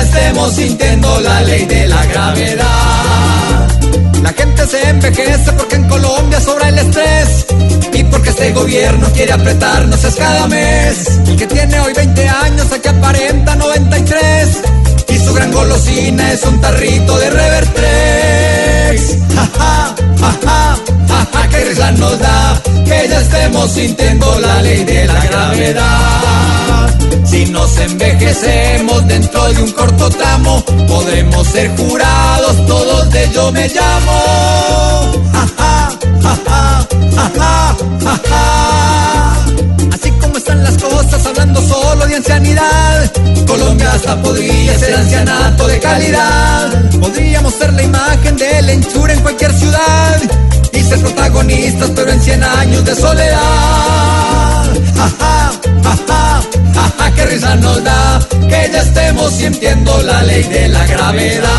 estemos sintiendo la ley de la gravedad. La gente se envejece porque en Colombia sobra el estrés y porque este gobierno quiere apretarnos es cada mes. El que tiene hoy 20 años aquí aparenta 93 y su gran golosina es un tarrito de Revertrex. Ja, ja, ja, ja, ja, ja, que risa nos da que ya estemos sintiendo la ley de la gravedad. Envejecemos dentro de un corto tramo, podremos ser jurados todos de yo me llamo. Así como están las cosas, hablando solo de ancianidad, Colombia hasta podría ser ancianato de calidad. Podríamos ser la imagen de la hinchura en cualquier ciudad y ser protagonistas, pero en 100 años de soledad. Nos da que ya estemos sintiendo la ley de la gravedad.